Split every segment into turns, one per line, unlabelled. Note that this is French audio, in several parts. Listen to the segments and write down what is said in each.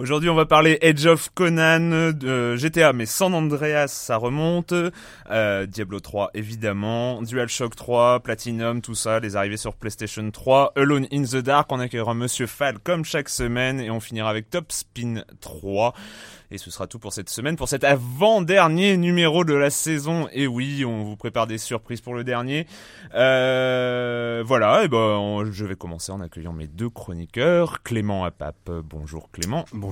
Aujourd'hui, on va parler Edge of Conan, de GTA, mais San Andreas, ça remonte. Euh, Diablo 3, évidemment. DualShock 3, Platinum, tout ça, les arrivées sur PlayStation 3. Alone in the Dark, on accueillera Monsieur Fall comme chaque semaine. Et on finira avec Top Spin 3. Et ce sera tout pour cette semaine, pour cet avant-dernier numéro de la saison. Et oui, on vous prépare des surprises pour le dernier. Euh, voilà, et ben je vais commencer en accueillant mes deux chroniqueurs, Clément Apap. Bonjour Clément.
Bonjour.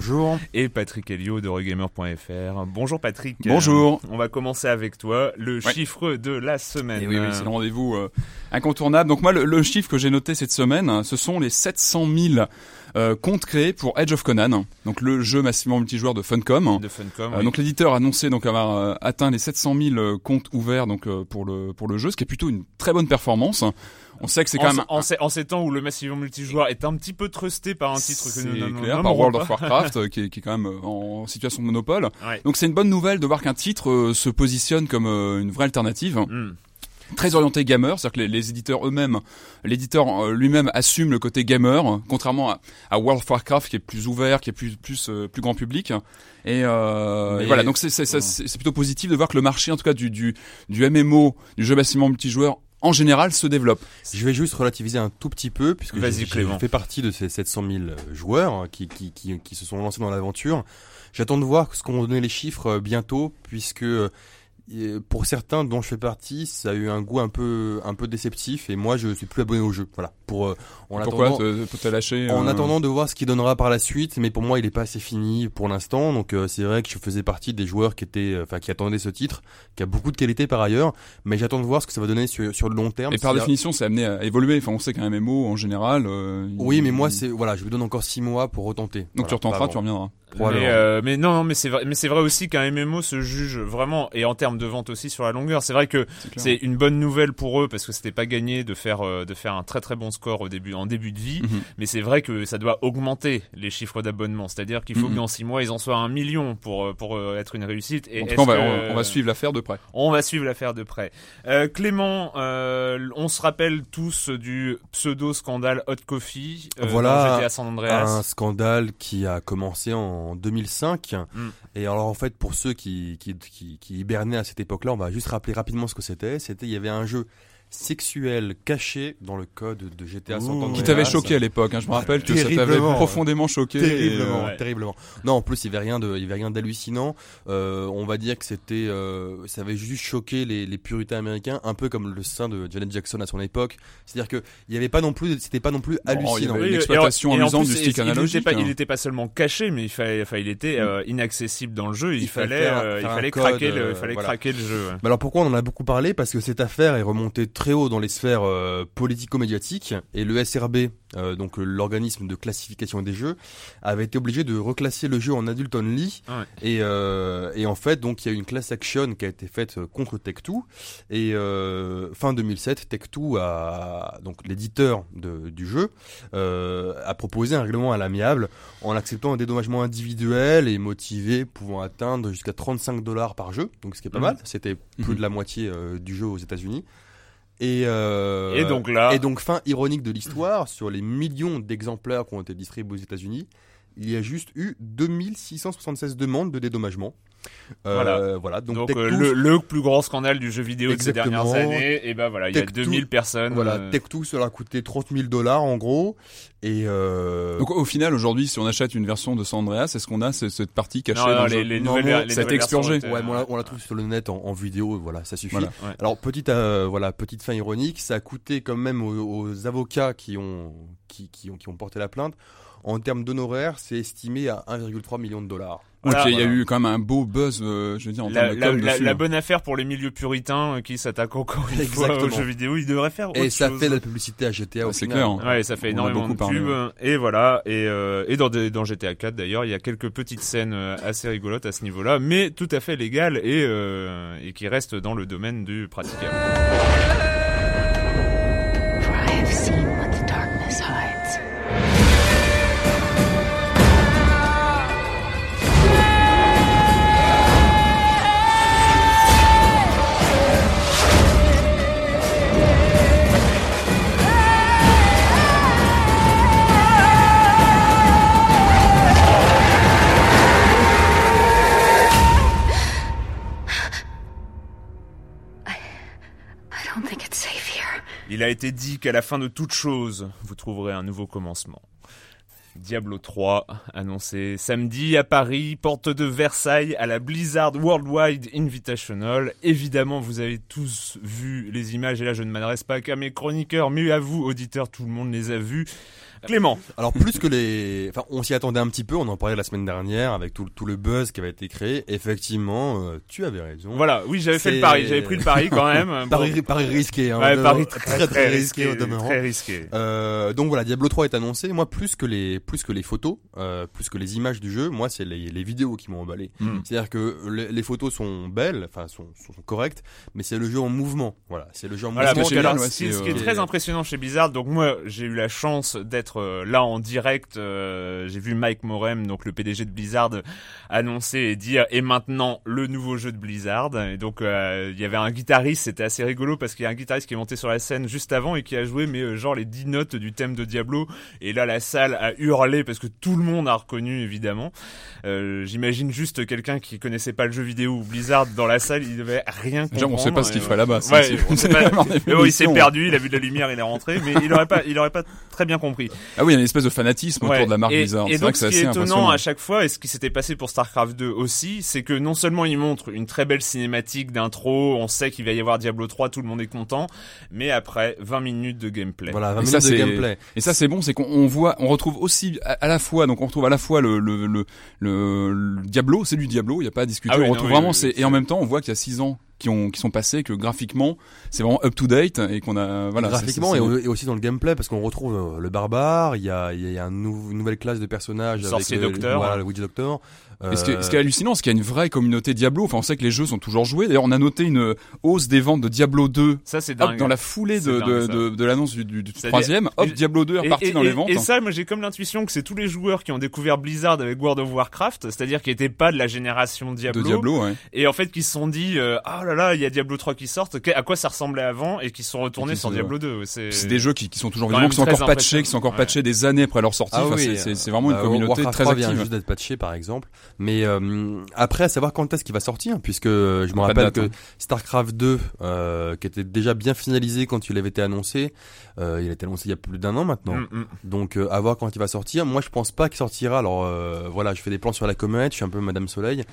Et Patrick Helio de Regamer.fr. Bonjour Patrick.
Bonjour.
on va commencer avec toi, le
Ouais.
chiffre de la semaine.
Et oui, oui, c'est le rendez-vous euh, incontournable. Donc moi, le, le chiffre que j'ai noté cette semaine, hein, ce sont les 700 000 euh, comptes créés pour Edge of Conan, donc le jeu massivement multijoueur de Funcom.
de Funcom.
Euh,
oui.
Donc l'éditeur a annoncé donc avoir euh, atteint les 700 000 euh, comptes ouverts donc euh, pour le pour le jeu, ce qui est plutôt une très bonne performance. On sait que c'est quand
en,
même
en ces, en ces temps où le massivement multijoueur est un petit peu trusté par un titre que nous
clair, par World of Warcraft euh, qui, est, qui est quand même euh, en situation de monopole.
Ouais.
Donc c'est une bonne nouvelle de voir qu'un titre euh, se positionne comme euh, une vraie alternative.
Hmm.
très orienté gamer, c'est-à-dire que les, les éditeurs eux-mêmes, l'éditeur euh, lui-même assume le côté gamer, contrairement à, à World of Warcraft qui est plus ouvert, qui est plus plus euh, plus grand public. Et, euh, et voilà, donc c'est plutôt positif de voir que le marché, en tout cas du du du MMO, du jeu massivement multijoueur en général se développe.
Je vais juste relativiser un tout petit peu, puisque j'ai fait partie de ces 700 000 joueurs hein, qui, qui, qui, qui se sont lancés dans l'aventure. J'attends de voir ce qu'on va donner les chiffres euh, bientôt, puisque euh, pour certains dont je fais partie, ça a eu un goût un peu un peu déceptif, et moi je suis plus abonné au jeu. Voilà. Pour euh, en
Pourquoi te lâcher
en
euh,
attendant de voir ce qu'il donnera par la suite, mais pour moi il est pas assez fini pour l'instant. Donc euh, c'est vrai que je faisais partie des joueurs qui étaient, enfin qui attendaient ce titre, qui a beaucoup de qualité par ailleurs, mais j'attends de voir ce que ça va donner sur sur le long terme.
Et par définition, c'est amené à évoluer. Enfin, on sait qu'un MMO en général. euh,
Oui,
il-
mais moi, c'est voilà, je lui donne encore six mois pour retenter.
donc
Voilà,
tu retenteras,
pas
tu reviendras.
Mais, euh, mais non, non, mais c'est vrai, mais c'est vrai aussi qu'un MMO se juge vraiment et en termes de vente aussi sur la longueur. C'est vrai que
C'est
une bonne nouvelle pour eux parce que c'était pas gagné de faire euh, de faire un très très bon score au début en début de vie.
Mhm.
Mais c'est vrai que ça doit augmenter les chiffres d'abonnement. C'est-à-dire qu'il faut
Mhm.
que dans six mois ils en soient un million pour euh, pour euh, être une réussite. Et
En tout
est-ce
cas, on va,
que-
on, va suivre l'affaire de près.
On va suivre l'affaire de près. Euh, Clément, euh, on se rappelle tous du pseudo scandale Hot Coffee euh,
Voilà
GTA San Andreas.
un scandale qui a commencé en 2005.
Mm.
Et alors en fait, pour ceux qui qui, qui, qui hibernaient à cette époque-là, on va juste rappeler rapidement ce que c'était. C'était il y avait un jeu sexuelles cachées dans le code de GTA San. Andreas.
Qui t'avait choqué à l'époque, hein, je me rappelle que ça t'avait profondément choqué.
Terriblement,
euh,
ouais.
terriblement. Non, en plus, il y avait rien de, il y avait rien d'hallucinant. Euh, on va dire que c'était, euh, ça avait juste choqué les, les puritains américains, un peu comme le sein de Janet Jackson à son époque. C'est-à-dire que il y avait pas non plus, c'était pas non plus
il y
hallucinant.
avait-
Oui,
une
et-
exploitation
et en
amusante
plus,
du stick
il- il
analogique,
était pas-
hein.
Il n'était pas seulement caché, mais il fallait, enfin, il était euh, inaccessible dans le jeu. Il,
Il fallait faire-
euh, il fallait
code,
craquer le,
euh,
il fallait
voilà.
craquer le jeu. ouais.
Mais alors pourquoi on en a beaucoup parlé? Parce que cette affaire est remontée très haut dans les sphères euh, politico-médiatiques et le SRB, euh, donc l'organisme de classification des jeux, avait été obligé de reclasser le jeu en adulte only.
Ouais.
Et, euh, et en fait, donc il y a eu une class action qui a été faite contre Tech2 et fin 2007, Tech2 a donc l'éditeur du jeu a proposé un règlement à l'amiable en acceptant un dédommagement individuel et motivé pouvant atteindre jusqu'à 35 dollars par jeu, donc ce qui est pas
Mhm.
mal. C'était plus
Mhm.
de la moitié du jeu aux États-Unis. Et, euh,
Et donc là-
et donc fin ironique de l'histoire, sur les millions d'exemplaires qui ont été distribués aux États-Unis, il y a juste eu 2676 demandes de dédommagement. Euh,
Voilà.
voilà. Donc,
Donc,
Tech2
euh, le, le plus grand scandale du jeu vidéo de ces
Exactement.
dernières années, et ben voilà, il y a
Tech2
2000 personnes.
Voilà,
euh,
Tech2, ça leur a coûté 30 000 dollars en gros. Et euh,
Donc au final, aujourd'hui, si on achète une version de San Andreas, est-ce qu'on a ce- cette partie cachée
non, non,
dans le
les,
jeu
les
Non,
nouvelles,
mais
les
ça a été
nouvelles versions
expurgé.
ouais, on la, on la trouve sur le net en, en vidéo, voilà, ça suffit.
Voilà.
Ouais.
Alors petite, euh, voilà, petite fin ironique, ça a coûté quand même aux, aux avocats qui ont, qui, qui ont, qui ont porté la plainte. En termes d'honoraires, c'est estimé à 1,3 million de dollars.
Voilà,
il y a
voilà.
eu quand même un beau buzz, euh, je veux dire, en
La,
termes de
la-
com
la-
dessus.
la bonne affaire pour les milieux puritains euh, qui s'attaquent encore une fois aux
Exactement.
jeux vidéo, ils devraient faire autre
Et ça
chose.
fait de la publicité à GTA au
C'est clair, hein.
Ouais, ça fait
On
énormément de pubs.
parlé,
Et voilà, et, euh, et dans, des- dans GTA 4 d'ailleurs, il y a quelques petites scènes euh, assez rigolotes à ce niveau-là, mais tout à fait légales et, euh, et qui restent dans le domaine du praticable. Il a été dit qu'à la fin de toute chose, vous trouverez un nouveau commencement. Diablo 3, annoncé samedi à Paris, porte de Versailles, à la Blizzard Worldwide Invitational. Évidemment, vous avez tous vu les images, et là je ne m'adresse pas qu'à mes chroniqueurs, mais à vous, auditeurs, tout le monde les a vus. Clément,
Alors plus que les, enfin on s'y attendait un petit peu, on en parlait la semaine dernière avec tout, tout le buzz qui avait été créé. Effectivement, euh, tu avais raison.
voilà, oui, j'avais fait le pari, j'avais pris le pari quand même. Bon.
Pari, risqué, hein,
Ouais, pari très, très, risqué,
au demeurant.
très risqué.
Euh, donc voilà, Diablo 3 est annoncé. Moi, plus que les, plus que les photos, euh, plus que les images du jeu, moi, c'est les, les vidéos qui m'ont emballé.
Hmm.
C'est-à-dire que les, les photos sont belles, enfin, sont, sont, sont correctes, mais c'est le jeu en mouvement. Voilà, c'est le jeu en
Voilà, donc
génial,
alors,
ouais,
ce qui, est très impressionnant chez Blizzard, donc moi j'ai eu la chance d'être euh, là en direct, euh, j'ai vu Mike Morem, donc le PDG de Blizzard, annoncer et dire et maintenant le nouveau jeu de Blizzard. Et donc euh, il y avait un guitariste, c'était assez rigolo parce qu'il y a un guitariste qui est monté sur la scène juste avant et qui a joué mais genre les 10 notes du thème de Diablo. Et là la salle a hurlé parce que tout le monde a reconnu évidemment. Euh, J'imagine juste quelqu'un qui connaissait pas le jeu vidéo ou Blizzard dans la salle, il devait rien comprendre.
Déjà, on sait pas ce qu'il ferait là-bas.
Ouais, on sait pas- mais bon, il s'est
émissions.
perdu, il a vu de la lumière, il est rentré, mais il aurait pas, il aurait pas très bien compris.
Ah oui, il y a une espèce de fanatisme
Ouais.
autour de la marque
et,
Blizzard.
Et
C'est vrai que
ce
c'est
qui est
assez
étonnant
impressionnant.
à chaque fois, et ce qui s'était passé pour StarCraft 2 aussi, c'est que non seulement il montre une très belle cinématique d'intro, on sait qu'il va y avoir Diablo 3, tout le monde est content, mais après 20 minutes de gameplay.
Voilà, 20
Et
minutes
ça,
de
c'est-
gameplay.
Et ça c'est bon, c'est qu'on on voit, on retrouve aussi à, à la fois, donc on retrouve à la fois le le le, le- le Diablo, c'est du Diablo, il y a pas à discuter.
Ah oui,
on
non,
retrouve
oui,
vraiment,
oui,
c'est
oui,
et en même temps on voit qu'il y a six ans qui ont qui sont passés, que graphiquement c'est vraiment up to date et qu'on a voilà.
graphiquement
c'est-
et,
c'est-
au- et aussi dans le gameplay parce qu'on retrouve euh, le barbare, il y a, il y a une nouvelle classe de personnages
Sorcier
avec le,
docteur.
voilà, le Witch Doctor.
Et ce, qui est, ce qui est
Euh,
hallucinant, c'est qu'il y a une vraie communauté Diablo. Enfin, on sait que les jeux sont toujours joués. D'ailleurs, on a noté une hausse des ventes de Diablo 2
Ça, c'est
Hop,
dingue.
dans la foulée de,
dingue,
de,
ça.
de, de l'annonce du, du, du
C'est-à-dire-
troisième, hop, Diablo 2 est
Et,
reparti
et-
dans les ventes.
et ça, moi j'ai comme l'intuition que c'est tous les joueurs qui ont découvert Blizzard avec World of Warcraft, c'est-à-dire qui n'étaient pas de la génération Diablo,
de Diablo, ouais.
et en fait qui se sont dit euh, ah là là là, il y a Diablo 3 qui sortent, à quoi ça ressemblait avant et qui sont retournés sur Diablo 2. C'est
des jeux qui, qui sont toujours vivants, qui sont encore patchés, qui sont encore patchés des années après leur sortie.
Ah oui,
c'est- vraiment une
bah,
communauté très
3
active.
vient juste d'être patché par exemple, mais euh, après à savoir quand est-ce qu'il va sortir, puisque euh, je me rappelle que
hein.
Starcraft 2, euh, qui était déjà bien finalisé quand il avait été annoncé, euh, il a été annoncé il y a plus d'un an maintenant.
Mm, mm.
Donc euh, à voir quand il va sortir. Moi je pense pas qu'il sortira. Alors euh, voilà, je fais des plans sur la comète, je suis un peu Madame Soleil,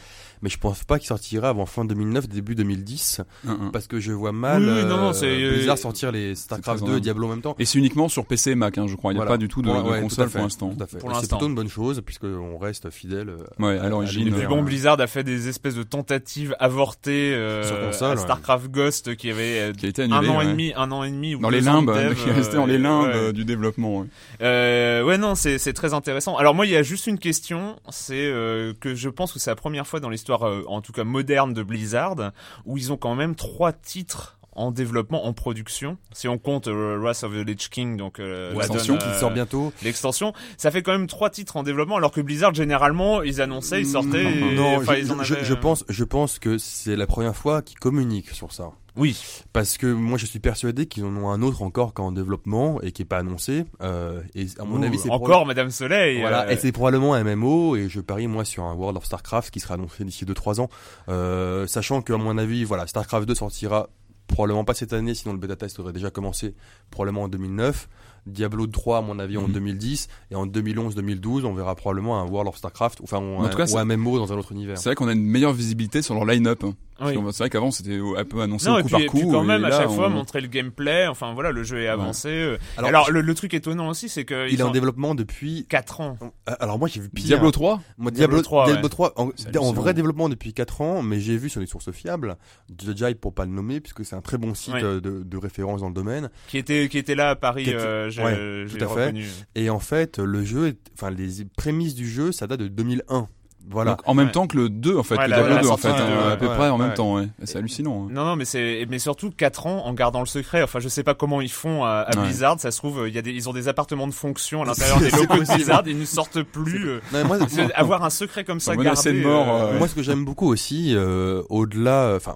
mais je pense pas qu'il sortira avant fin 2009, début 2010,
Hum, hum.
parce que je vois mal
Oui, oui, non, non,
euh,
c'est-
Blizzard sortir les Starcraft
très
2 et. Diablo en même temps.
Et c'est uniquement sur PC et Mac, hein, je crois. Il n'y a
Voilà.
pas du tout de,
Ouais,
de
ouais, tout
console pour l'instant.
tout à fait.
Pour
Et C'est plutôt une bonne chose puisque on reste fidèle. euh,
Ouais, à l'origine,
l'univers.
Puis bon, Blizzard a fait des espèces de tentatives avortées euh,
Sur console,
à
ouais.
Starcraft Ghost qui avait euh,
Qui a été
un an et
ouais.
demi, un an et demi ou
Dans les limbes,
dev,
qui est resté dans les
euh,
limbes
ouais.
euh, du développement. ouais.
Euh, ouais, non, c'est c'est très intéressant. Alors moi, il y a juste une question, c'est euh, que je pense que c'est la première fois dans l'histoire, euh, en tout cas moderne, de Blizzard, où ils ont quand même trois titres en développement, en production. Si on compte euh, Wrath of the Lich King, donc euh,
L'extension
qui
euh,
sort bientôt.
l'extension, ça fait quand même trois titres en développement, alors que Blizzard généralement, ils annonçaient, ils sortaient, et-
Non, je,
ils en
je-
avaient,
je
euh,
pense, je pense que c'est la première fois qu'ils communiquent sur ça.
Oui.
Parce que moi, je suis persuadé qu'ils en ont un autre encore qu'en développement et qui est pas annoncé. Euh, et à mon
Ouh,
avis, c'est
encore Madame Soleil.
Voilà,
euh,
et c'est probablement un MMO et je parie moi sur un World of Starcraft qui sera annoncé d'ici 2-3 ans, euh, sachant que à mon avis, voilà, Starcraft 2 sortira probablement pas cette année, sinon le bêta test aurait déjà commencé probablement en 2009. Diablo 3 à mon avis en
Mhm.
2010 et en 2011-2012 on verra probablement un World of Starcraft enfin ou
En
un,
tout cas,
ou un MMO dans un autre univers.
C'est vrai qu'on a une meilleure visibilité sur leur line-up. hein.
Oui.
C'est vrai qu'avant c'était un peu annoncé
Non,
au
et
coup
puis,
par
et
coup.
puis quand
et
même, à chaque fois,
on-
montrer le gameplay. Enfin, voilà, le jeu est avancé. euh. Alors,
Alors,
le, le truc étonnant aussi, c'est que
il est en développement depuis
4 ans.
alors moi j'ai vu pire.
Diablo 3
Moi,
Diablo
Diablo,
3,
Diablo
ouais.
3 en, vrai développement depuis 4 ans, mais j'ai vu sur des sources fiables, The Jive pour pas le nommer, puisque c'est un très bon site
Ouais.
euh, de, de référence dans le domaine.
Qui était, qui était là à Paris,
était-
euh, j'ai
ouais,
j'ai
tout à fait.
reconnu.
Et en fait, le jeu, est, enfin les prémices du jeu, ça date de 2001. Voilà.
Donc, en même
Ouais.
temps que le 2 en fait,
Ouais,
le
la-
Diablo
la
2 en fait, hein, à peu
ouais,
près en même
ouais.
temps. Ouais. C'est hallucinant. hein.
Non, non, mais c'est, mais surtout 4 ans en gardant le secret. Enfin, je sais pas comment ils font à, à
Ouais.
Blizzard. Ça se trouve, il y a des, ils ont des appartements de fonction à l'intérieur des locaux de. Blizzard. Ils ne sortent plus. euh,
Non, moi,
avoir un secret comme ça gardé.
de mort,
euh,
euh,
moi, ce que j'aime beaucoup aussi, euh, au-delà, enfin,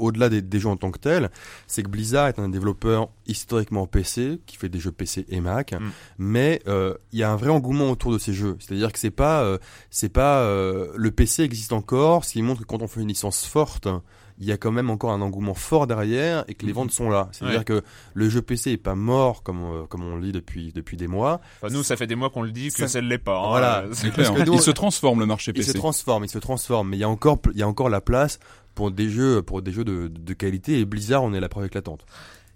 au-delà des, des jeux en tant que tels, c'est que Blizzard est un développeur historiquement PC qui fait des jeux PC et Mac,
Mm.
mais euh, il y a un vrai engouement autour de ces jeux. C'est-à-dire que c'est pas, euh, c'est pas euh, le PC existe encore, ce qui montre que quand on fait une licence forte, il y a quand même encore un engouement fort derrière et que les
Mhm.
ventes sont là. C'est-à-dire
Ouais.
que le jeu PC est pas mort comme euh, comme on le dit depuis depuis des mois.
enfin, nous, ça fait des mois qu'on le dit que
Ça-
ça ne l'est pas. hein.
Voilà. Que nous,
Il se transforme le marché
Il se
PC.
transforme, il se transforme, mais il y a encore, il y a encore la place pour des jeux, pour des jeux de, de qualité. Et Blizzard, on est la preuve éclatante.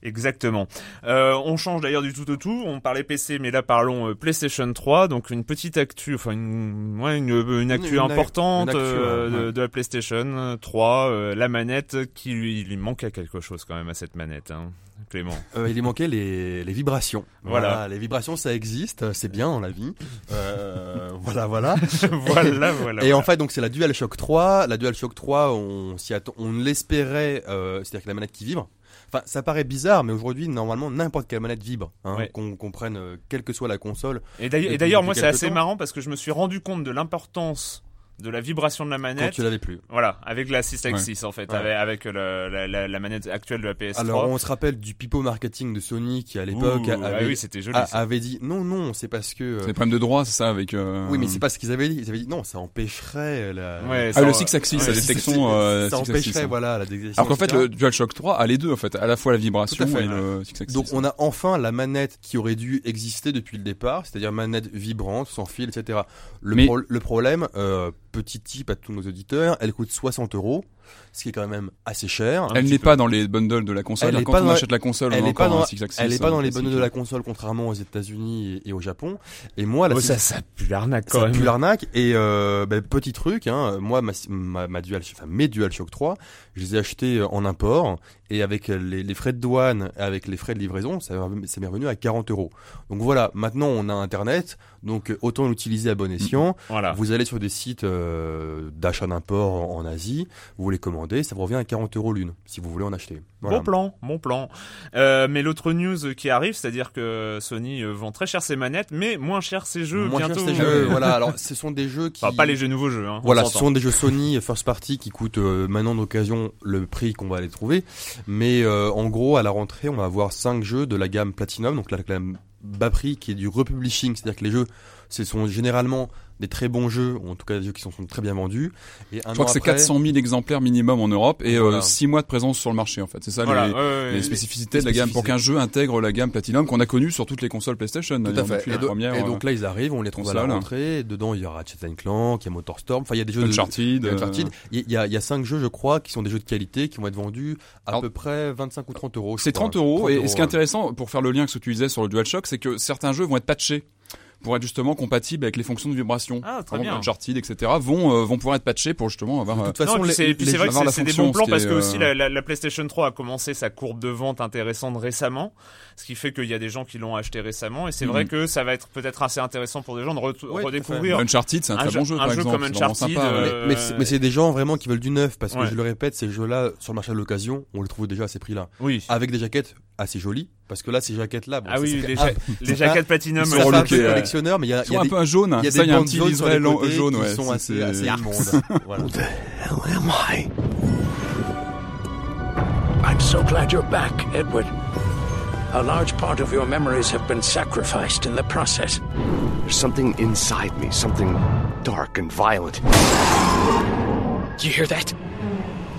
Exactement. Euh, on change d'ailleurs du tout au tout. On parlait PC, mais là parlons euh, PlayStation 3. Donc une petite actu, enfin une, ouais, une, une actu
Une-
importante
actu,
euh,
ouais,
de, la PlayStation 3. euh, la manette qui lui, il lui manquait quelque chose quand même à cette manette, hein, Clément.
Euh, il lui manquait les, les vibrations.
Voilà.
les vibrations, ça existe, c'est bien dans la vie. Euh, voilà, voilà.
voilà, voilà.
Et en fait, donc c'est la DualShock 3. La DualShock 3, on s'y attend, on l'espérait, euh, c'est-à-dire que la manette qui vibre. Enfin, ça paraît bizarre, mais aujourd'hui, normalement, n'importe quelle manette vibre, hein,
Ouais.
qu'on qu'on prenne, euh, quelle que soit la console.
Et d'ailleurs, moi, c'est assez
temps.
marrant parce que je me suis rendu compte de l'importance de la vibration de la
Quand
manette.
tu l'avais plus.
Voilà, avec la 6Axis en fait,
Ouais.
avec, avec le- la, la, la manette actuelle de la PS3.
Alors, on se rappelle du pipeau marketing de Sony qui, à l'époque, avait,
ah oui, c'était joli.
a-
ça.
avait dit non, non, c'est parce que. euh,
C'est des problèmes de droit, c'est ça avec. euh,
Oui, mais c'est pas ce qu'ils avaient dit. Ils avaient dit non, ça empêcherait la.
Ouais,
Ah,
ça,
le
ouais.
6 axis,
Ouais,
la
c'est-
détection. euh,
ça empêcherait,
hein.
voilà, la détection.
Alors qu'en fait, le DualShock 3 a les deux en fait, à la fois la vibration
fait.
et le 6 axis.
Donc on a enfin la manette qui aurait dû exister depuis le départ, c'est-à-dire manette vibrante, sans fil, etc. Le,
Mais-
pro- le problème, euh, petit tip à tous nos auditeurs, elle coûte 60 euros, ce qui est quand même assez cher.
Elle n'est pas dans les bundles de la console.
Elle
quand on achète la console, on
Elle
a
n'est pas, dans,
un 6 axis.
elle est pas dans les bundles de la console, contrairement aux États-Unis et, et au Japon. Et moi, la
Oh, ça, ça pue l'arnaque quand
Ça pue l'arnaque et euh, ben, petit truc, hein, moi ma, ma, ma Dual, enfin mes DualShock 3, je les ai achetés en import et avec les, les frais de douane, avec les frais de livraison, ça, ça m'est revenu à 40 euros. Donc voilà, maintenant on a Internet, donc euh, autant l'utiliser à bon escient.
Voilà.
Vous allez sur des sites euh, d'achat d'import en, en Asie, vous les commander, ça vous revient à 40 euros l'une, si vous voulez en acheter. Voilà.
Bon plan, bon plan. Euh, mais l'autre news qui arrive, c'est-à-dire que Sony euh, vend très cher ses manettes, mais moins cher ses jeux
Moins cher, ces jeux, voilà. Alors, ce sont des jeux qui.
Enfin, pas les jeux nouveaux jeux. Hein,
Voilà, ce sont des jeux Sony first party qui coûtent euh, maintenant d'occasion le prix qu'on va les trouver. Mais euh, en gros, à la rentrée, on va avoir cinq jeux de la gamme Platinum, donc la gamme bas prix qui est du republishing, c'est-à-dire que les jeux, ce sont généralement des très bons jeux, ou en tout cas des jeux qui sont, sont très bien vendus. Et un
Je crois
an
que c'est
après-
400 000 exemplaires minimum en Europe et
Voilà.
6 mois de présence sur le marché en fait. C'est ça
Voilà,
les,
ouais,
spécificités
les
de la gamme pour qu'un jeu intègre la gamme Platinum qu'on a connue sur toutes les consoles PlayStation.
Tout à fait. Et, do-
première,
et
euh,
donc là, ils arrivent, on les trouve à la rentrée. Et dedans, il y a Ratchet Clank, il y a Motorstorm. Enfin, il y a des jeux de-
Uncharted. euh,
Uncharted. Il y a, il y a cinq jeux, je crois, qui sont des jeux de qualité, qui vont être vendus à
Alors,
peu près 25 ou 30 euros.
C'est
crois.
30 euros. Et, et ce qui est intéressant, pour faire le lien que ce que tu disais sur le DualShock, c'est que certains jeux vont être patchés pour être justement compatibles avec les fonctions de vibration.
Ah, très bien.
Uncharted, etc. vont euh, vont pouvoir être patchés pour justement avoir.
De
euh,
toute façon,
non, puis
les-
c'est, puis
les
c'est vrai que c'est, des bons plans parce que aussi
euh,
la, la- la PlayStation 3 a commencé sa courbe de vente intéressante récemment, ce qui fait qu'il y a des gens qui l'ont acheté récemment et c'est
Mhm.
vrai que ça va être peut-être assez intéressant pour des gens de re-
fait.
redécouvrir
Uncharted, c'est un,
un
très
jeu-
bon jeu,
un
par
jeu
exemple.
comme Uncharted,
sympa,
euh,
Mais, c'est- mais c'est des gens vraiment qui veulent du neuf parce que
Ouais.
je le répète, ces jeux-là sur le marché de l'occasion, on les trouve déjà à ces prix-là,
Oui.
avec des jaquettes assez jolies. Parce que là, ces jaquettes-là, bon,
Ah oui,
c'est-
les,
ah,
ja- les
c'est
jaquettes Platinum.
ils
sont
euh,
un peu
ouais.
collectionneurs, mais il y a,
Ils
il y
sont
a
un
des,
peu un jaune.
il y a
Ça,
des
il y a un petit liseré
côtés
jaune,
sont assez, assez immondes. voilà.
hell am I? I'm so glad you're back, Edward. A large part of your memories have been sacrificed in the process.
There's something inside me, something dark and violent. You hear that?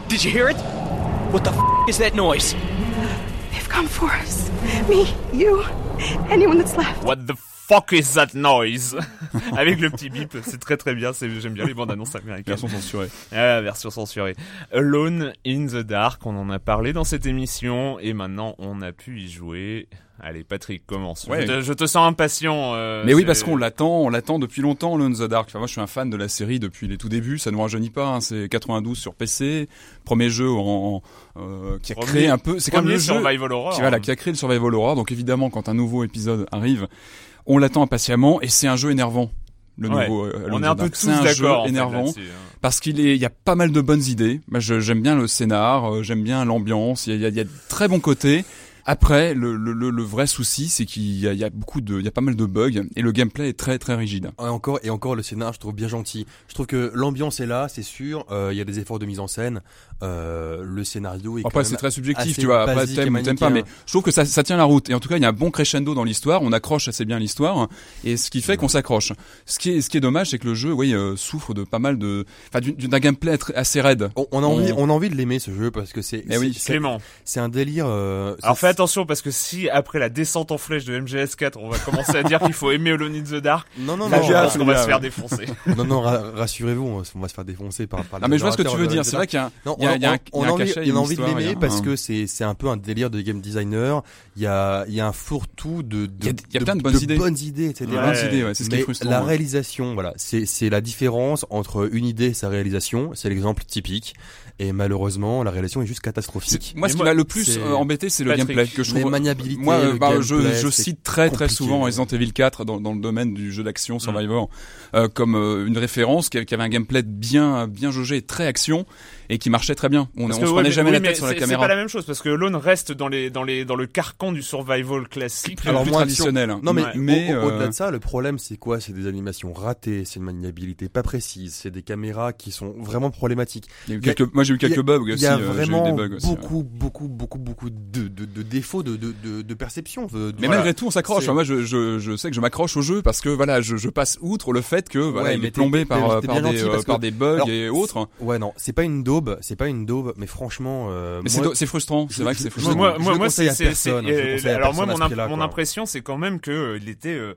Did you hear it? What the f is that noise?
They've come for us. Me, you, anyone that's left.
What the fuck is that noise? Avec le petit bip, c'est très très bien. J'aime bien les bandes annonces américaines.
Version censurée.
Ah, version censurée. Alone in the Dark, on en a parlé dans cette émission et maintenant on a pu y jouer. Allez, Patrick, commence.
Ouais.
Je, te, je te sens impatient. euh,
Mais oui, parce qu'on l'attend, on l'attend depuis longtemps, Alone in the Dark. Enfin, moi, je suis un fan de la série depuis les tout débuts. Ça ne nous rajeunit pas. hein. C'est 92 sur PC, premier jeu en, en, euh, qui a
Premier-
créé un peu. C'est comme le jeu
survival horror.
qui, voilà, qui a créé le survival horror. Donc évidemment, quand un nouveau épisode arrive, on l'attend impatiemment et c'est un jeu énervant. Le
Ouais.
nouveau. euh, Alone
On
in
est
the
un peu
Dark.
tous
C'est un jeu
d'accord fait,
énervant
hein.
parce qu'il est, il y a pas mal de bonnes idées. Moi, je- j'aime bien le scénar, euh, j'aime bien l'ambiance. Il y a, il y a- il y a de très bons côtés. Après, le, le, le, vrai souci, c'est qu'il y a, y a beaucoup de, il y a pas mal de bugs et le gameplay est très très rigide.
Et encore, et encore, le scénar, je trouve bien gentil. Je trouve que l'ambiance est là, c'est sûr. Euh, Il y a des efforts de mise en scène. Euh, le scénario est
Après, c'est très subjectif, tu vois. Après, t'aimes ou t'aimes pas, mais je trouve que ça, ça tient la route. Et en tout cas, il y a un bon crescendo dans l'histoire. On accroche assez bien l'histoire, et ce qui fait qu'on s'accroche. Ce qui est, ce qui est dommage, c'est que le jeu, oui, euh, souffre de pas mal de, enfin, d'une- d'un gameplay assez raide.
On, on a envie,
On-
on a envie de l'aimer ce jeu parce que c'est,
Eh oui.
c'est-
Clément.
c'est un délire. euh,
Alors fais attention parce que si après la descente en flèche de MGS4, on va commencer à dire qu'il faut aimer Alone in the Dark,
Non, non,
là
non,
qu'on va se faire défoncer.
non, non, ra- rassurez-vous, on va se- on va se faire défoncer par. par
Ah, mais je vois ce que tu veux dire. C'est vrai qu'il
Non,
y a,
on,
il y a un,
on-
il y a
on
un
a envie,
cachet,
il y a
une
envie de
histoire, il y
l'aimer
a
parce
un-
que c'est c'est un peu un délire de game designer. Il y a il y a un fourre-tout de
Il y a- il y a plein de bonnes idées.
bonnes idées, etc.
C'est ce qui est frustrant.
la réalisation, voilà, c'est c'est la différence entre une idée et sa réalisation. C'est l'exemple typique. Et malheureusement, la réalisation est juste catastrophique.
Moi, ce qui m'a le plus euh, embêté, c'est le gameplay que je trouve.
maniabilités,
Moi, euh, bah, je,
gameplay,
je
c'est
cite très très souvent Resident Evil 4 dans, dans le domaine du jeu d'action
Mm.
Survivor euh, comme euh, une référence qui, qui avait un gameplay bien bien jaugé, très action et qui marchait très bien. On, on
que,
se
ouais,
prenait
mais-
jamais
oui,
la tête sur la
c'est- C'est pas
caméra.
la même chose parce que Alone reste dans les dans les dans le carcan du survival classique.
Plus,
Alors,
plus traditionnel.
Non mais,
Ouais.
mais
au- au- au-delà
euh,
de ça, le problème c'est quoi? C'est des animations ratées, c'est une maniabilité pas précise, c'est des caméras qui sont vraiment problématiques.
il y a eu
il y a-
quelques, moi j'ai eu
Il y a-
quelques bugs
Il
aussi.
y a
euh, eu
vraiment
des bugs aussi, ouais.
beaucoup, beaucoup, beaucoup, beaucoup de, de, de défauts de, de, de, de perception. de- de-
Mais
voilà.
malgré tout, on s'accroche. Enfin, moi, je, je, je sais que je m'accroche au jeu parce que voilà, je, je passe outre le fait que voilà,
Ouais,
il est plombé par, des, euh, par des bugs et autres.
Ouais, non, c'est pas une daube, c'est pas une daube, mais franchement, euh,
Mais c'est
moi-
do- c'est frustrant. C'est vrai que c'est frustrant.
moi, c'est, euh, alors moi, mon, impression, c'est quand même que euh, il était, euh,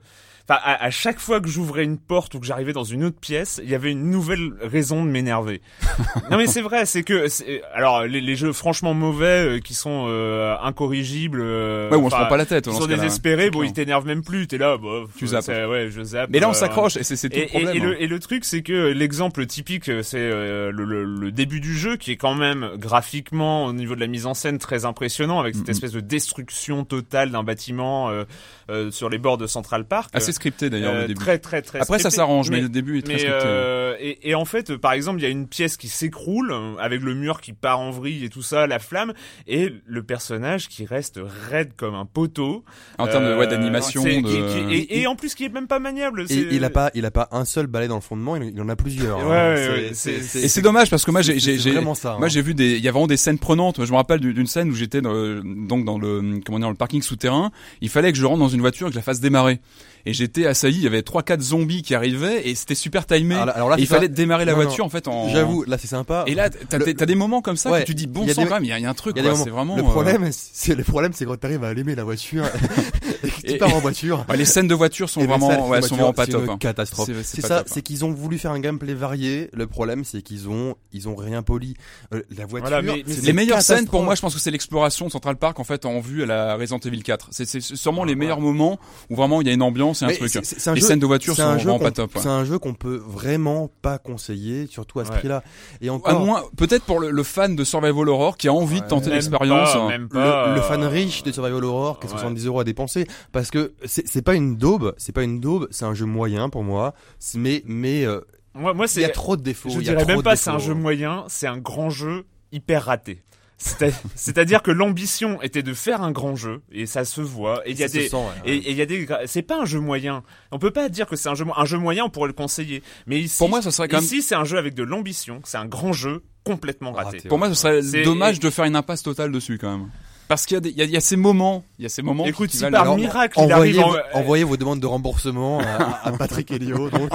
enfin, à, à chaque fois que j'ouvrais une porte ou que j'arrivais dans une autre pièce, il y avait une nouvelle raison de m'énerver. non mais c'est vrai, c'est que, alors les, les jeux franchement mauvais euh, qui sont euh, incorrigibles, euh,
Ouais, où on se prend pas la tête.
qui
dans
sont désespérés, bon,
clair.
ils t'énervent même plus, t'es là, bah,
Tu
euh,
zappes.
ouais, je zappe.
Mais là, on
euh,
s'accroche et c'est tout
et,
le problème.
et- et
hein.
le, et le truc, c'est que l'exemple typique, euh, c'est euh, le, le- le début du jeu, qui est quand même graphiquement, au niveau de la mise en scène, très impressionnant, avec cette espèce de destruction totale d'un bâtiment euh, euh, sur les bords de Central Park.
Assez scripté d'ailleurs
Euh,
le début.
Très très très.
Après ça
scripté.
s'arrange, mais, le début est très
mais,
scripté.
euh, et, et en fait, par exemple, il y a une pièce qui s'écroule euh, avec le mur qui part en vrille et tout ça, la flamme, et le personnage qui reste raide comme un poteau.
En termes de ouais,
Euh,
d'animation, de...
qui- et, et en plus, qui est même pas maniable.
Et il a pas, il a pas un seul balai dans le fondement, il en a plusieurs.
Ouais,
hein.
ouais,
C'est-
ouais,
c'est-
c'est-
Et c'est dommage parce que moi j'ai
ça.
moi
hein.
j'ai vu des il y a vraiment des scènes prenantes. Je me rappelle d'une scène où j'étais dans le- donc dans le comment dire le parking souterrain. Il fallait que je rentre dans une voiture et que je la fasse démarrer. Et j'étais assailli. Il y avait trois quatre zombies qui arrivaient et c'était super timé.
Alors là- alors là,
Et il
ça.
fallait démarrer la
Non, non.
voiture en fait en.
J'avoue, là c'est sympa.
Et là t'as
Le-
des- t'as des moments comme ça
Ouais,
que tu dis bon sang
des-
quand même. Il y a, il y a un truc C'est vraiment.
le
euh,
problème, c'est le problème, c'est quand t'arrives à allumer la voiture et que tu
Et-
pars en voiture.
ouais, les scènes de voiture sont
Et
vraiment
les
ouais, sont vraiment pas
c'est
top.
une
hein.
catastrophe.
C'est-
ça,
hein.
c'est qu'ils ont voulu faire un gameplay varié. Le problème, c'est qu'ils ont, ils ont rien poli. Euh, la voiture,
Voilà, mais-
Les meilleures scènes pour moi, je pense que c'est l'exploration de Central Park en fait en vue à la Resident Evil 4. C'est c'est sûrement les meilleurs moments où vraiment il y a une ambiance et un
Mais
truc.
c'est- c'est- c'est un
Les
jeu-
scènes de voiture
c'est
sont
un jeu
vraiment
qu'on-
pas top. ouais.
C'est un jeu qu'on peut vraiment pas conseiller, surtout à ce
Ouais.
prix-là. Et
À
encore,
moins, peut-être pour le, le fan de Survival Horror qui a envie de tenter
Même
l'expérience.
pas,
hein.
même pas,
le, le fan riche de Survival Horror qui a
ouais.
70 euros à dépenser parce que c'est c'est pas une daube, c'est pas une daube, c'est un jeu moyen pour moi. C'est- Mais mais euh,
Moi, moi,
il y a
c'est.
trop de défauts.
Je dirais même pas c'est un jeu moyen, c'est un grand jeu hyper raté. C'est- C'est-à-dire que l'ambition était de faire un grand jeu et ça se voit. Et il y a des
sent, ouais.
et et il y a des c'est pas un jeu moyen. On peut pas dire que c'est un jeu un jeu moyen, on pourrait le conseiller. Mais ici
Pour moi, ce serait quand même.
ici c'est un jeu avec de l'ambition, c'est un grand jeu complètement raté.
Raté.
Pour moi, ce serait dommage de faire une impasse totale dessus quand même. Parce qu'il y a des, il y a, il y a ces moments, il y a ces moments.
Écoute,
qui
si par miracle il
Envoyez,
arrive en-
envoyez vos demandes de remboursement à, à Patrick Helio. Donc,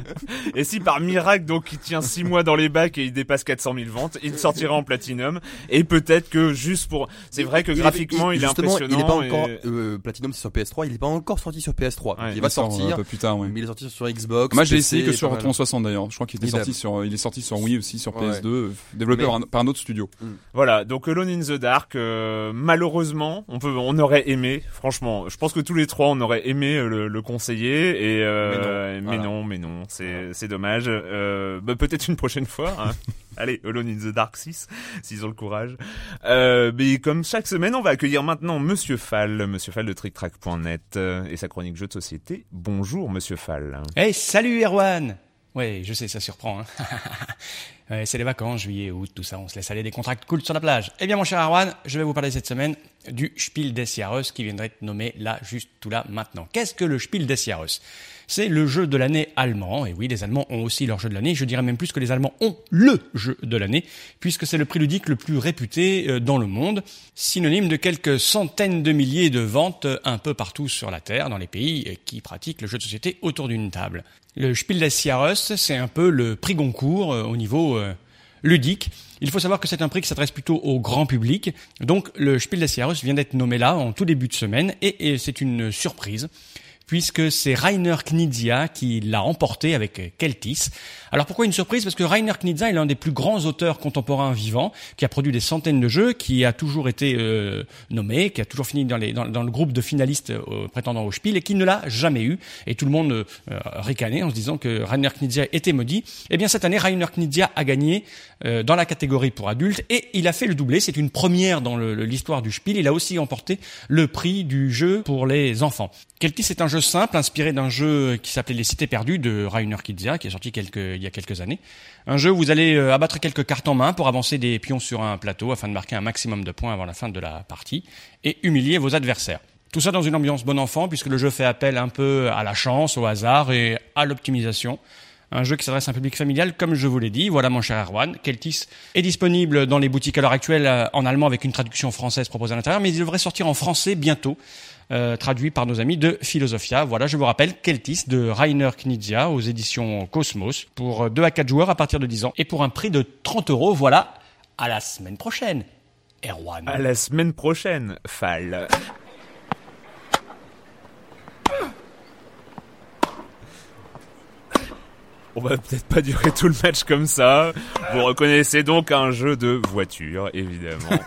Et si par miracle, donc, il tient 6 mois dans les bacs et il dépasse 400 000 ventes, il sortira en platinum. Et peut-être que juste pour, c'est vrai que
Il-
graphiquement, il, est
justement,
impressionnant.
Il est pas
et-
encore euh, Platinum, c'est sur PS3. Il est pas encore sorti sur PS3.
Ouais,
il
il
va
sort
sortir.
un peu plus tard. ouais.
Mais il est sorti sur Xbox.
Moi, j'ai essayé que sur
pas mal.
360 d'ailleurs. Je crois qu'il était
Idem.
sorti sur, il est sorti sur Wii aussi, sur
Ouais.
PS2, euh, développé par, un, par un autre studio.
Voilà. Donc, Alone in the Dark, euh, malheureusement, on peut, on aurait aimé, franchement, je pense que tous les trois, on aurait aimé euh, le, le conseiller et, euh, mais,
Voilà.
non, mais non, c'est, c'est dommage. Euh, bah, peut-être une prochaine fois. hein. Allez, Alone in the Dark 6, s'ils ont le courage. Euh, mais comme chaque semaine, on va accueillir maintenant Monsieur Fall, Monsieur Fall de TrickTrack.net euh, et sa chronique jeux de société. Bonjour, Monsieur Fall.
Hey, salut Erwan Ouais, je sais, ça surprend. Hein. Ouais, c'est les vacances, juillet, août, tout ça, on se laisse aller des contrats cool sur la plage. Eh bien, mon cher Erwan, je vais vous parler cette semaine du Spiel des Jahres qui viendrait être nommé là, juste tout là, maintenant. Qu'est-ce que le Spiel des Jahres C'est le jeu de l'année allemand. Et oui, les Allemands ont aussi leur jeu de l'année. Je dirais même plus que les Allemands ont le jeu de l'année, puisque c'est le prix ludique le plus réputé euh, dans le monde, synonyme de quelques centaines de milliers de ventes euh, un peu partout sur la Terre, dans les pays euh, qui pratiquent le jeu de société autour d'une table. Le Spiel des Jahres, c'est un peu le prix Goncourt euh, au niveau euh, ludique. Il faut savoir que c'est un prix qui s'adresse plutôt au grand public. Donc le Spiel des Jahres vient d'être nommé là en tout début de semaine et, et c'est une surprise puisque c'est Rainer Knizia qui l'a remporté avec Keltis. Alors pourquoi une surprise? Parce que Rainer Knizia est l'un des plus grands auteurs contemporains vivants, qui a produit des centaines de jeux, qui a toujours été euh, nommé, qui a toujours fini dans, les, dans, le groupe de finalistes euh, prétendant au Spiel, et qui ne l'a jamais eu. Et tout le monde euh, ricanait en se disant que Rainer Knizia était maudit. Eh bien cette année, Rainer Knizia a gagné euh, dans la catégorie pour adultes, et il a fait le doublé. C'est une première dans l'histoire du Spiel. Il a aussi emporté le prix du jeu pour les enfants. Keltis est un jeu simple, inspiré d'un jeu qui s'appelait Les Cités Perdues de Rainer Knizia, qui est sorti il y a quelques années. Un jeu où vous allez euh, abattre quelques cartes en main pour avancer des pions sur un plateau afin de marquer un maximum de points avant la fin de la partie et humilier vos adversaires. Tout ça dans une ambiance bon enfant puisque le jeu fait appel un peu à la chance, au hasard et à l'optimisation. Un jeu qui s'adresse à un public familial, comme je vous l'ai dit. Voilà, mon cher Erwan. Keltis est disponible dans les boutiques à l'heure actuelle euh, en allemand avec une traduction française proposée à l'intérieur, mais il devrait sortir en français bientôt, euh, traduit par nos amis de Philosophia. Voilà, je vous rappelle, Keltis de Rainer Knizia aux éditions Cosmos pour 2 à 4 joueurs à partir de 10 ans et pour un prix de 30 euros. Voilà, à la semaine prochaine. Erwan.
À la semaine prochaine, Fall. On va peut-être pas durer tout le match comme ça. Vous reconnaissez donc un jeu de voiture, évidemment.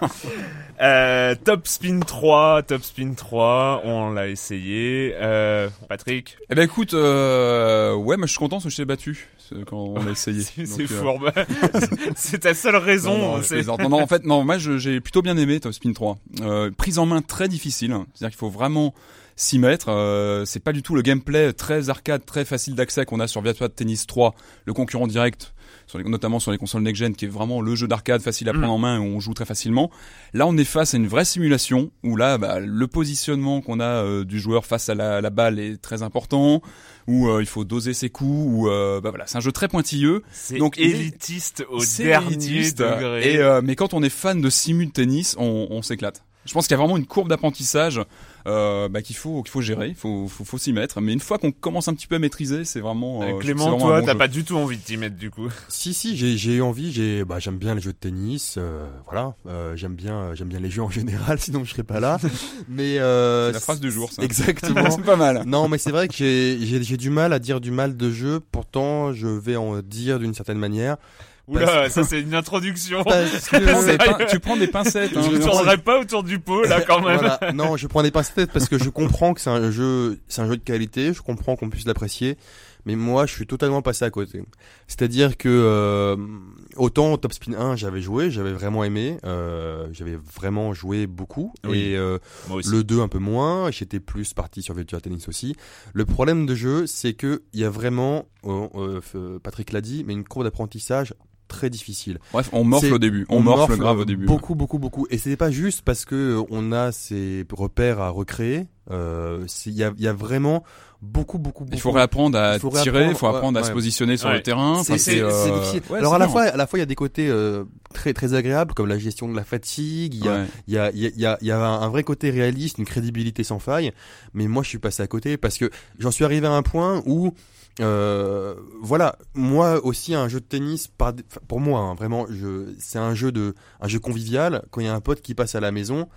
Euh, Top Spin 3, Top Spin 3, on l'a essayé. Euh, Patrick,
Eh ben écoute, euh, ouais, moi je suis content parce que je t'ai battu quand on a essayé.
c'est
euh,
fourbe. c'est ta seule raison.
Non, non, je
c'est-
plaisante. non, non, en fait, non, moi j'ai plutôt bien aimé Top Spin 3. Euh, prise en main très difficile, c'est-à-dire qu'il faut vraiment s'y mettre. Euh, c'est pas du tout le gameplay très arcade, très facile d'accès qu'on a sur Virtua Tennis 3, le concurrent direct, sur les- notamment sur les consoles next-gen, qui est vraiment le jeu d'arcade facile à prendre en main où on joue très facilement. Là, on est face à une vraie simulation où là, bah, le positionnement qu'on a euh, du joueur face à la, la balle est très important, où euh, il faut doser ses coups, où euh, bah, voilà, c'est un jeu très pointilleux.
C'est
Donc,
élitiste au dernier
élitiste,
degré.
Et euh, mais quand on est fan de simu de tennis, on, on s'éclate. Je pense qu'il y a vraiment une courbe d'apprentissage euh, bah, qu'il faut qu'il faut gérer, il faut faut, faut s'y mettre. Mais une fois qu'on commence un petit peu à maîtriser, c'est vraiment.
Euh,
euh,
Clément,
vraiment
toi,
bon
t'as pas du tout envie de t'y mettre du coup.
Si si, j'ai j'ai eu envie, j'ai bah j'aime bien les jeux de tennis, euh, voilà, euh, j'aime bien j'aime bien les jeux en général, sinon je serais pas là. Mais euh,
C'est la phrase du jour, ça.
Exactement.
c'est pas mal.
non, mais c'est vrai que j'ai j'ai j'ai du mal à dire du mal de jeu, pourtant je vais en dire d'une certaine manière.
Oula, ça c'est une introduction.
Parce que-
Tu prends des pin- tu prends des pincettes. hein.
Je ne tournerai pas autour du pot là quand même.
Voilà. Non, je prends des pincettes parce que je comprends que c'est un jeu, c'est un jeu de qualité. Je comprends qu'on puisse l'apprécier, mais moi, je suis totalement passé à côté. C'est-à-dire que euh, autant au Top Spin 1, j'avais joué, j'avais vraiment aimé, euh, j'avais vraiment joué beaucoup,
Oui.
et euh, le 2 un peu moins. J'étais plus parti sur Virtua Tennis aussi. Le problème de jeu, c'est que il y a vraiment, euh, euh, Patrick l'a dit, mais une courbe d'apprentissage très difficile.
Bref, on morfle au début. On, morfle, grave
euh,
au début.
Beaucoup, beaucoup, beaucoup. Et c'est pas juste parce que euh, on a ces repères à recréer. Euh, Il y a, il y a vraiment beaucoup, beaucoup, beaucoup.
Il faut réapprendre à
Il faut
tirer, il faut apprendre à
ouais,
se
ouais.
positionner sur
Ouais.
le terrain.
C'est c'est-
euh,
c'est difficile.
ouais,
Alors à la fois, à la fois, il y a des côtés euh, très, très agréables comme la gestion de la fatigue. Il y a, il y a, il y a, il y a, un vrai côté réaliste, une crédibilité sans faille. Mais moi, je suis passé à côté parce que j'en suis arrivé à un point où, euh, voilà, moi aussi, un jeu de tennis, par, pour moi, hein, vraiment, je, c'est un jeu de, un jeu convivial. Quand il y a un pote qui passe à la maison,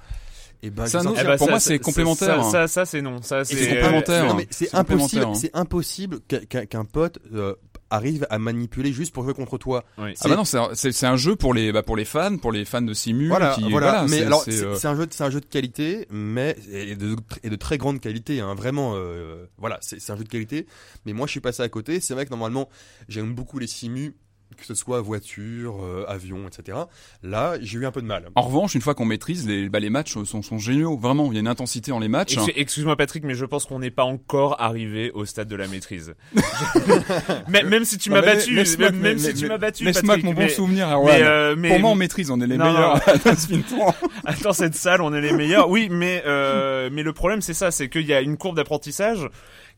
et ben,
un
sens-
autre- pour moi, c'est complémentaire.
Ça, ça, ça, c'est non. Ça,
c'est complémentaire.
non, mais c'est impossible,
hein.
c'est impossible qu'un- qu'un pote euh, arrive à manipuler juste pour jouer contre toi.
Oui.
Ah bah non, c'est un- jeu pour les bah pour les fans, pour les fans de simu.
Voilà,
qui,
voilà. Mais
c'est-
alors,
euh,
un jeu, de- c'est un jeu de qualité, mais et de, et de très grande qualité, hein, vraiment. euh, voilà, c'est un jeu de qualité. Mais moi, je suis passé à côté. C'est vrai que normalement, j'aime beaucoup les simus, que ce soit voiture, euh, avion, etc. Là, j'ai eu un peu de mal.
En revanche, une fois qu'on maîtrise, les, bah, les matchs sont, sont géniaux. Vraiment, il y a une intensité dans les matchs.
Ex- Excuse-moi Patrick, mais je pense qu'on n'est pas encore arrivé au stade de la maîtrise. mais, même si tu m'as battu, même,
que-
même
mais-
si tu m'as battu,
Laisse-moi
Patrick,
que mon bon
mais-
souvenir,
mais, euh, mais-
Pour moi, on maîtrise, on est les
Non,
meilleurs
non.
à Spin 3.
Dans cette salle, on est les meilleurs. Oui, mais euh, mais le problème c'est ça, c'est qu'il y a une courbe d'apprentissage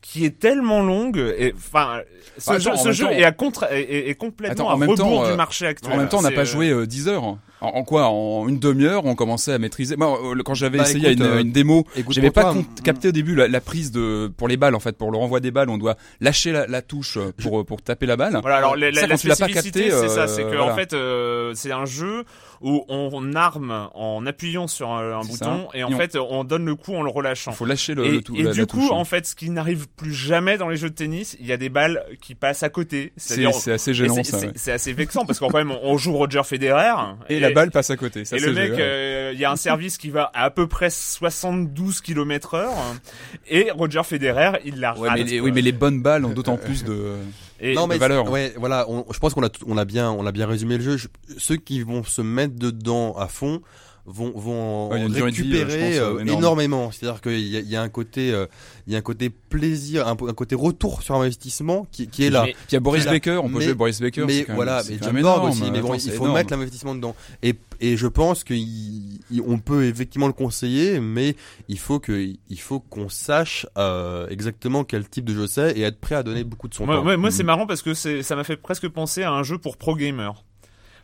qui est tellement longue et enfin ce
Bah,
jeu,
attends, en
ce
même
jeu
temps-
est, à contre, est, est- est complètement
Attends, en
à
même
rebours
temps,
du
euh,
marché actuel.
En même temps, on n'a pas
euh,
joué euh, 10 heures. En, en quoi? En une demi-heure, on commençait à maîtriser. Moi, euh, quand j'avais
Bah,
essayé
écoute,
une,
euh,
une démo, j'avais pas
toi,
capté au début la, la prise de pour les balles en fait, pour le renvoi des balles, on doit lâcher la, la touche pour pour taper la balle.
Voilà, alors la, la,
Ça,
la
quand tu l'as pas
spécificité,
capté,
c'est ça,
euh,
c'est que
voilà.
en fait, euh, c'est un jeu où on arme en appuyant sur un, bouton
ça.
et en
Et
fait, on donne le coup en le relâchant.
Il faut lâcher le,
et,
le tout.
et
la-
du
la
coup,
touche.
en fait, ce qui n'arrive plus jamais dans les jeux de tennis, il y a des balles qui passent à côté.
c'est assez gênant
c'est-
ça.
c'est
ouais.
c'est assez vexant parce qu'en quand même, on joue Roger Federer
Et, la balle passe à côté. Ça,
et le mec, euh, il y a un service qui va à, à peu près 72 km heure et Roger Federer, il la
Ouais,
rate,
mais les,
quoi.
oui, mais les bonnes balles ont d'autant plus de.
Et-
non mais
valeur.
ouais voilà on- je pense qu'on a on a bien on a bien résumé le jeu Je- ceux qui vont se mettre dedans à fond vont vont
Ouais, durée vie,
récupérer
je pense,
euh,
énorme.
énormément c'est à dire qu'il y a, il y a un côté euh, il y a un côté plaisir un, un côté retour sur investissement qui, qui est là
Mais-
il y a Boris. Baker, on peut
Mais-
jouer Boris Baker.
mais
même-
voilà
c'est
mais Borg
énorme.
aussi mais bon
Attends,
il faut
énorme.
mettre l'investissement dedans et et je pense qu'on peut effectivement le conseiller mais il faut que il faut qu'on sache euh, exactement quel type de jeu c'est et être prêt à donner beaucoup de son
Moi,
temps
moi, moi,
Mhm.
c'est marrant parce que c'est, ça m'a fait presque penser à un jeu pour pro gamer.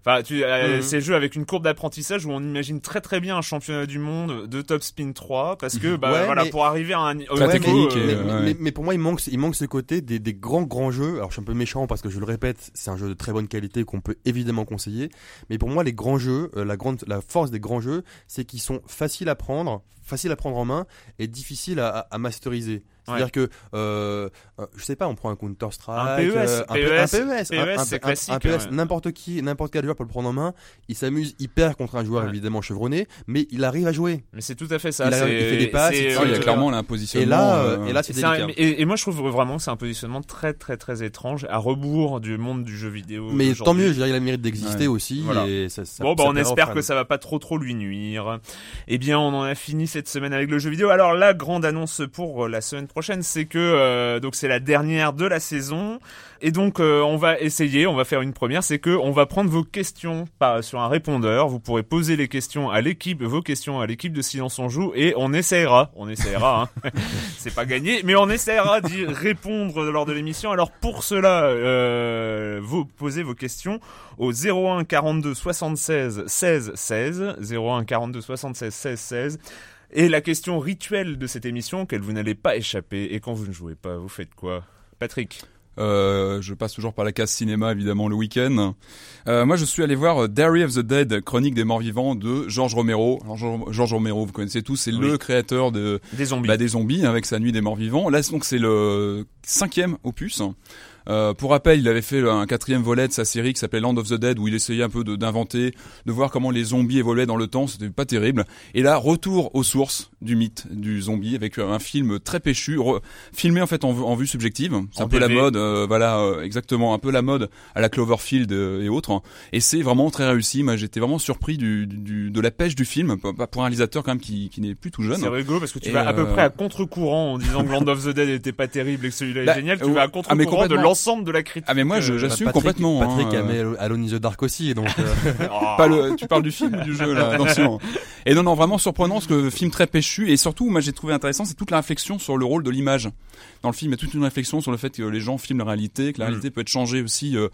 Enfin, tu, euh,
Mhm.
ces jeux avec une courbe d'apprentissage où on imagine très très bien un championnat du monde de Top Spin 3 parce que bah
Ouais,
voilà
mais-
pour arriver à un au
technique
euh,
mais,
euh,
mais-
ouais.
mais- mais pour moi, il manque, il manque ce côté des, des grands grands jeux. Alors, je suis un peu méchant parce que je le répète, c'est un jeu de très bonne qualité qu'on peut évidemment conseiller. Mais pour moi, les grands jeux, euh, la grande, la force des grands jeux, c'est qu'ils sont faciles à prendre, faciles à prendre en main et difficiles à, à- à masteriser. C'est-à-dire que, euh, je sais pas, on prend un Counter Strike,
Un PES,
euh, un,
PES,
un PES, un-
PES,
un,
c'est
un- PES,
ouais.
n'importe qui, n'importe quel joueur peut le prendre en main. Il s'amuse hyper contre un joueur
Ouais.
évidemment chevronné, mais il arrive à jouer.
Mais c'est tout à fait ça.
Il a-
c'est-
il fait des passes, il
il y a clairement un positionnement.
Et là,
euh,
euh, et là, c'est délicat.
et, et moi je trouve vraiment que c'est un positionnement très très très étrange à rebours du monde du jeu vidéo.
Mais tant mieux, je dirais, il a le mérite d'exister
Ouais.
aussi.
Voilà.
Et ça, ça,
Bon, bah, on espère que ça va pas trop trop lui nuire. Eh bien, on en a fini cette semaine avec le jeu vidéo. Alors, la grande annonce pour euh, la semaine prochaine, c'est que euh, donc c'est la dernière de la saison, et donc euh, on va essayer, on va faire une première, c'est que on va prendre vos questions par, sur un répondeur. Vous pourrez poser les questions à l'équipe, vos questions à l'équipe de Silence on joue, et on essaiera, on essaiera. hein. c'est pas gagné, mais on essaiera d'y répondre lors de l'émission. Alors pour cela, euh, vous posez vos questions au 01 42 76 16 16 01 42 76 16 16 et la question rituelle de cette émission qu'elle vous n'allez pas échapper et quand vous ne jouez pas vous faites quoi? Patrick
Euh, je passe toujours par la case cinéma évidemment le week-end. Euh, moi je suis allé voir euh, Diary of the Dead, Chronique des morts vivants de George Romero. Alors, George, George Romero, vous connaissez tous, c'est
Oui.
le créateur de
des zombies
bah, des zombies avec sa Nuit des morts vivants. Là donc c'est le cinquième opus. Euh, pour rappel, il avait fait un quatrième volet de sa série qui s'appelait Land of the Dead où il essayait un peu d'inventer, de voir comment les zombies évoluaient dans le temps. C'était pas terrible. Et là, retour aux sources du mythe du zombie avec un film très péchu, filmé en fait en, vue- en vue subjective. C'est un peu la mode, euh, voilà, euh, exactement, un peu la mode à la Cloverfield euh, et autres. Et c'est vraiment très réussi. Moi, j'étais vraiment surpris du, du- de la pêche du film pour un réalisateur quand même qui, qui n'est plus tout jeune.
c'est rigolo parce que tu
Et,
vas à peu
euh,
près à contre-courant en disant que Land of the Dead était pas terrible et que celui-là est
Bah,
génial. Tu
euh,
vas à
ah,
contre-courant de
complètement.
L'ensemble de la critique.
Ah mais moi je
Euh,
j'assume
Patrick-
complètement. hein,
Patrick
euh.
aimait Alone in the Dark aussi, donc. euh,
oh.
Pas le, tu parles du film ou du jeu là Attention. Et non non vraiment surprenant parce que film très péchu et surtout moi j'ai trouvé intéressant c'est toute la réflexion sur le rôle de l'image. Dans le film il y a toute une réflexion sur le fait que les gens filment la réalité, que la
Mm.
réalité peut être changée aussi euh,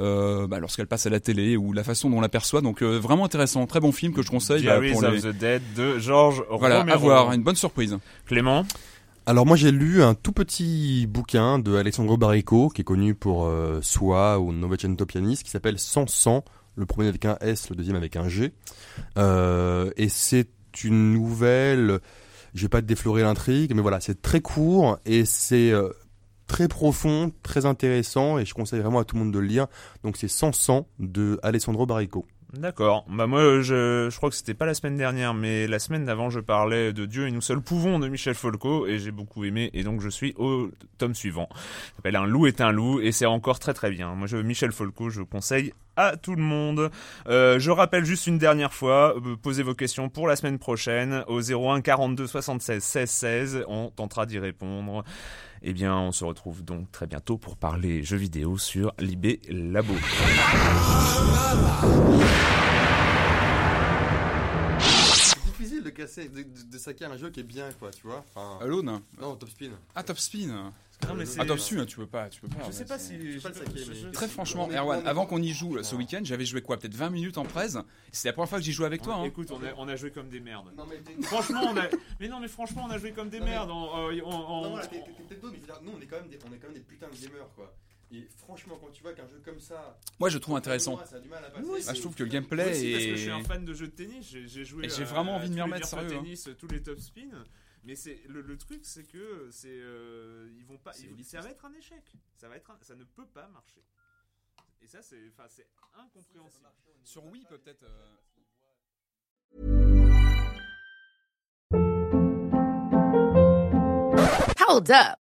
euh, bah, lorsqu'elle passe à la télé ou la façon dont on l'aperçoit. Donc euh, vraiment intéressant, très bon film que je conseille bah, pour
of
les.
the Dead de George
Voilà,
Romero.
à voir, une bonne surprise.
Clément?
Alors moi j'ai lu un tout petit bouquin de Alessandro Barrico qui est connu pour euh, Soi ou Novecento Pianiste qui s'appelle Sans sang, le premier avec un S, le deuxième avec un G. Euh, et c'est une nouvelle, je vais pas déflorer l'intrigue, mais voilà, c'est très court et c'est euh, très profond, très intéressant et je conseille vraiment à tout le monde de le lire. Donc c'est Sans sang de Alessandro Barrico.
D'accord. Bah moi, je, je crois que c'était pas la semaine dernière, mais la semaine d'avant, je parlais de Dieu et nous seuls pouvons de Michel Folco et j'ai beaucoup aimé et donc je suis au tome suivant. Ça s'appelle Un loup est un loup et c'est encore très très bien. Moi, je Michel Folco, je conseille à tout le monde. Euh, je rappelle juste une dernière fois, euh, posez vos questions pour la semaine prochaine au 01 42 76 16 16. On tentera d'y répondre. Eh bien, on se retrouve donc très bientôt pour parler jeux vidéo sur Libé Labo.
C'est difficile de casser, de, de, saquer un jeu qui est bien quoi, tu vois. Enfin,
Alone.
non, Top Spin.
Ah Top Spin.
Non, mais
Ah tu peux pas, tu peux pas.
Je sais pas si.
pas saquer, mais-
Très franchement,
On est-
Erwan,
on est-
avant qu'on y joue ce week-end, j'avais joué quoi Peut-être 20 minutes en presse. C'est la première fois que j'y joue avec toi. Hein.
Écoute, on a, on a joué comme des merdes.
Non mais
Franchement, on a. Mais non, mais franchement, on a joué comme des
Non, mais-
merdes. En, en- en-
Non, voilà, t'es peut-être beau, mais je veux dire, nous on est quand même des, on est quand même des putains de gamers quoi. Et franchement, quand tu vois qu'un jeu comme ça.
Moi, je trouve intéressant.
moi, ça a du mal à passer.
Oui,
Ah, je trouve que le
Moi
gameplay
aussi, parce que je
est.
suis un fan de jeux de tennis. J'ai joué.
Et j'ai vraiment envie de m'y remettre, sérieux, hein.
Tennis, tous les top spin. Mais c'est le, le truc, c'est que c'est euh, ils vont pas. Ils- ça va être un échec. Ça va être. un- ça ne peut pas marcher. Et ça, c'est. Enfin, c'est incompréhensible.
Sur Wii, peut-être. euh,
Hold up.